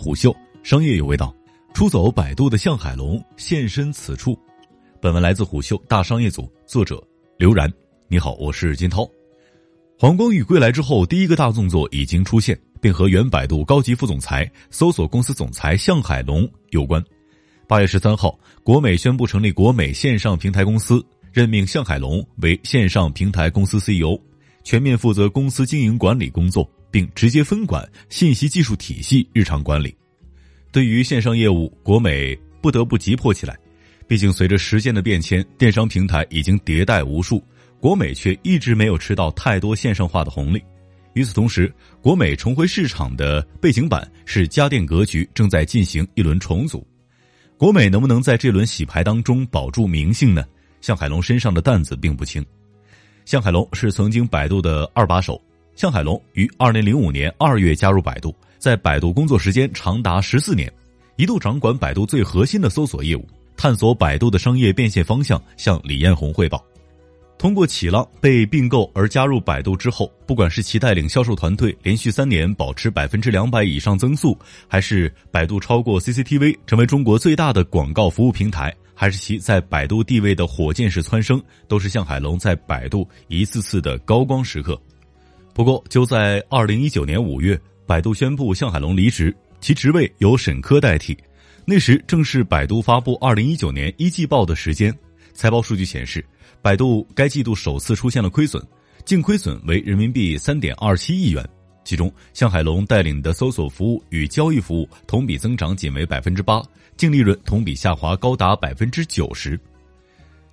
虎嗅商业有味道，出走百度的向海龙现身此处。本文来自虎嗅大商业组，作者刘然。你好，我是金涛。黄光裕归来之后，第一个大动作已经出现，并和原百度高级副总裁、搜索公司总裁向海龙有关。八月十三号，国美宣布成立国美线上平台公司，任命向海龙为线上平台公司 CEO，全面负责公司经营管理工作。并直接分管信息技术体系日常管理。对于线上业务，国美不得不急迫起来。毕竟，随着时间的变迁，电商平台已经迭代无数，国美却一直没有吃到太多线上化的红利。与此同时，国美重回市场的背景板是家电格局正在进行一轮重组。国美能不能在这轮洗牌当中保住名姓呢？向海龙身上的担子并不轻。向海龙是曾经百度的二把手。向海龙于二零零五年二月加入百度，在百度工作时间长达十四年，一度掌管百度最核心的搜索业务，探索百度的商业变现方向，向李彦宏汇报。通过启浪被并购而加入百度之后，不管是其带领销售团队连续三年保持百分之两百以上增速，还是百度超过 CCTV 成为中国最大的广告服务平台，还是其在百度地位的火箭式蹿升，都是向海龙在百度一次次的高光时刻。不过，就在二零一九年五月，百度宣布向海龙离职，其职位由沈科代替。那时正是百度发布二零一九年一季报的时间。财报数据显示，百度该季度首次出现了亏损，净亏损为人民币三点二七亿元。其中，向海龙带领的搜索服务与交易服务同比增长仅为百分之八，净利润同比下滑高达百分之九十。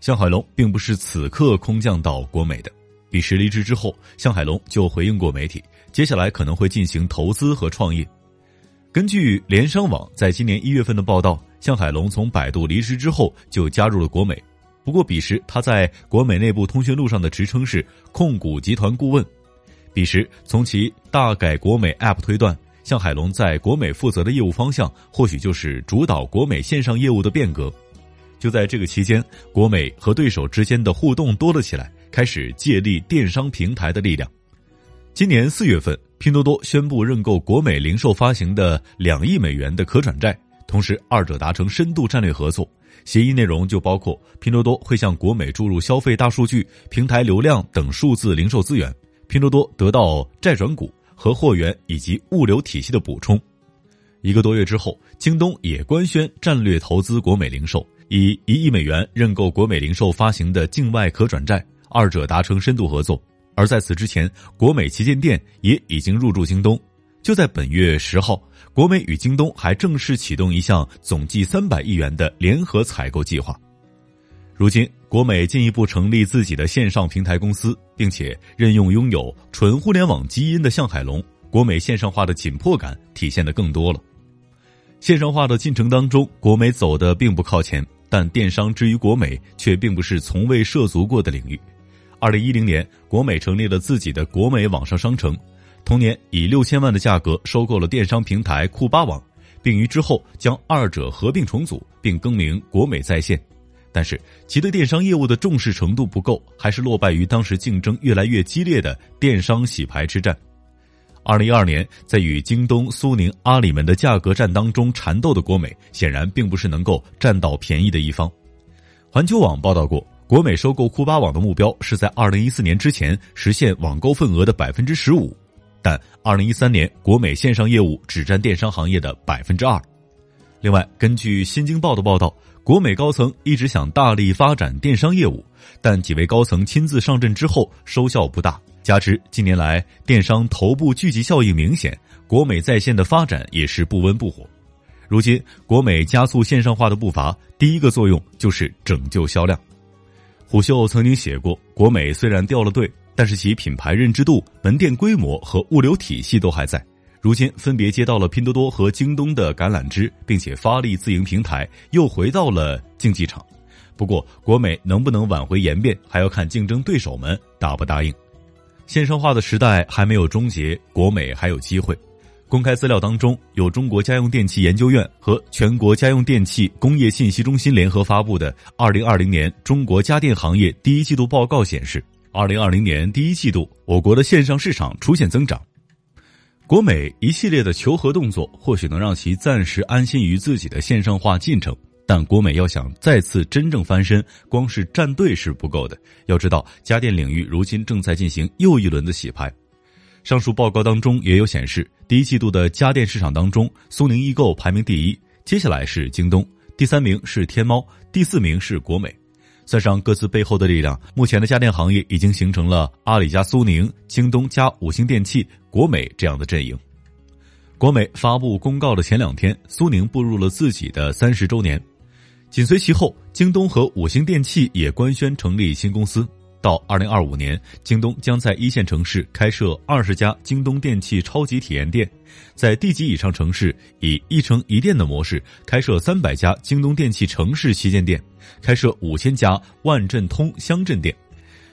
向海龙并不是此刻空降到国美的。彼时离职之后，向海龙就回应过媒体，接下来可能会进行投资和创业。根据联商网在今年一月份的报道，向海龙从百度离职之后就加入了国美。不过彼时他在国美内部通讯录上的职称是控股集团顾问。彼时从其大改国美 App 推断，向海龙在国美负责的业务方向或许就是主导国美线上业务的变革。就在这个期间，国美和对手之间的互动多了起来。开始借力电商平台的力量。今年四月份，拼多多宣布认购国美零售发行的两亿美元的可转债，同时二者达成深度战略合作。协议内容就包括拼多多会向国美注入消费大数据、平台流量等数字零售资源，拼多多得到债转股和货源以及物流体系的补充。一个多月之后，京东也官宣战略投资国美零售，以一亿美元认购国美零售发行的境外可转债。二者达成深度合作，而在此之前，国美旗舰店也已经入驻京东。就在本月十号，国美与京东还正式启动一项总计三百亿元的联合采购计划。如今，国美进一步成立自己的线上平台公司，并且任用拥有纯互联网基因的向海龙，国美线上化的紧迫感体现的更多了。线上化的进程当中，国美走的并不靠前，但电商之于国美却并不是从未涉足过的领域。二零一零年，国美成立了自己的国美网上商城，同年以六千万的价格收购了电商平台酷巴网，并于之后将二者合并重组，并更名国美在线。但是其对电商业务的重视程度不够，还是落败于当时竞争越来越激烈的电商洗牌之战。二零一二年，在与京东、苏宁、阿里们的价格战当中缠斗的国美，显然并不是能够占到便宜的一方。环球网报道过。国美收购酷巴网的目标是在二零一四年之前实现网购份额的百分之十五，但二零一三年国美线上业务只占电商行业的百分之二。另外，根据新京报的报道，国美高层一直想大力发展电商业务，但几位高层亲自上阵之后收效不大。加之近年来电商头部聚集效应明显，国美在线的发展也是不温不火。如今，国美加速线上化的步伐，第一个作用就是拯救销量。虎嗅曾经写过，国美虽然掉了队，但是其品牌认知度、门店规模和物流体系都还在。如今分别接到了拼多多和京东的橄榄枝，并且发力自营平台，又回到了竞技场。不过，国美能不能挽回颜面，还要看竞争对手们答不答应。线上化的时代还没有终结，国美还有机会。公开资料当中有中国家用电器研究院和全国家用电器工业信息中心联合发布的《二零二零年中国家电行业第一季度报告》显示，二零二零年第一季度我国的线上市场出现增长。国美一系列的求和动作，或许能让其暂时安心于自己的线上化进程。但国美要想再次真正翻身，光是站队是不够的。要知道，家电领域如今正在进行又一轮的洗牌。上述报告当中也有显示，第一季度的家电市场当中，苏宁易购排名第一，接下来是京东，第三名是天猫，第四名是国美。算上各自背后的力量，目前的家电行业已经形成了阿里加苏宁、京东加五星电器、国美这样的阵营。国美发布公告的前两天，苏宁步入了自己的三十周年。紧随其后，京东和五星电器也官宣成立新公司。到二零二五年，京东将在一线城市开设二十家京东电器超级体验店，在地级以上城市以一城一店的模式开设三百家京东电器城市旗舰店，开设五千家万镇通乡镇店。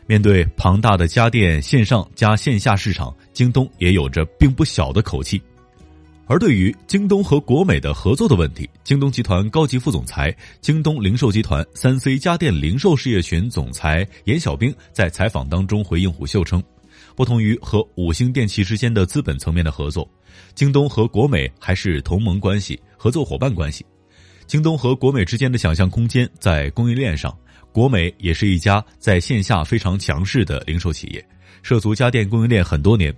面对庞大的家电线上加线下市场，京东也有着并不小的口气。而对于京东和国美的合作的问题，京东集团高级副总裁、京东零售集团三 C 家电零售事业群总裁严小兵在采访当中回应虎嗅称，不同于和五星电器之间的资本层面的合作，京东和国美还是同盟关系、合作伙伴关系。京东和国美之间的想象空间在供应链上，国美也是一家在线下非常强势的零售企业，涉足家电供应链很多年。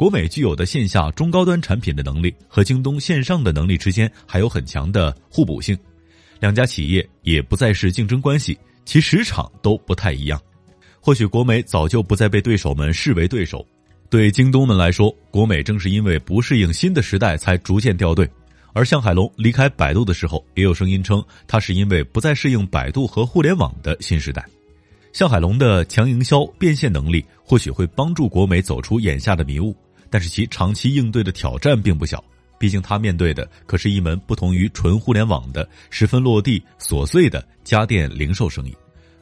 国美具有的线下中高端产品的能力和京东线上的能力之间还有很强的互补性，两家企业也不再是竞争关系，其市场都不太一样。或许国美早就不再被对手们视为对手，对京东们来说，国美正是因为不适应新的时代才逐渐掉队。而向海龙离开百度的时候，也有声音称他是因为不再适应百度和互联网的新时代。向海龙的强营销变现能力或许会帮助国美走出眼下的迷雾。但是其长期应对的挑战并不小，毕竟他面对的可是一门不同于纯互联网的、十分落地、琐碎的家电零售生意。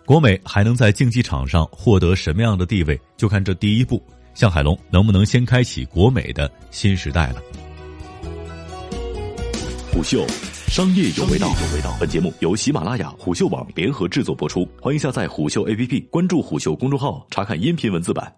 国美还能在竞技场上获得什么样的地位，就看这第一步，向海龙能不能先开启国美的新时代了。虎嗅，商业有味道有味道。本节目由喜马拉雅、虎嗅网联合制作播出，欢迎下载虎嗅 APP，关注虎嗅公众号，查看音频文字版。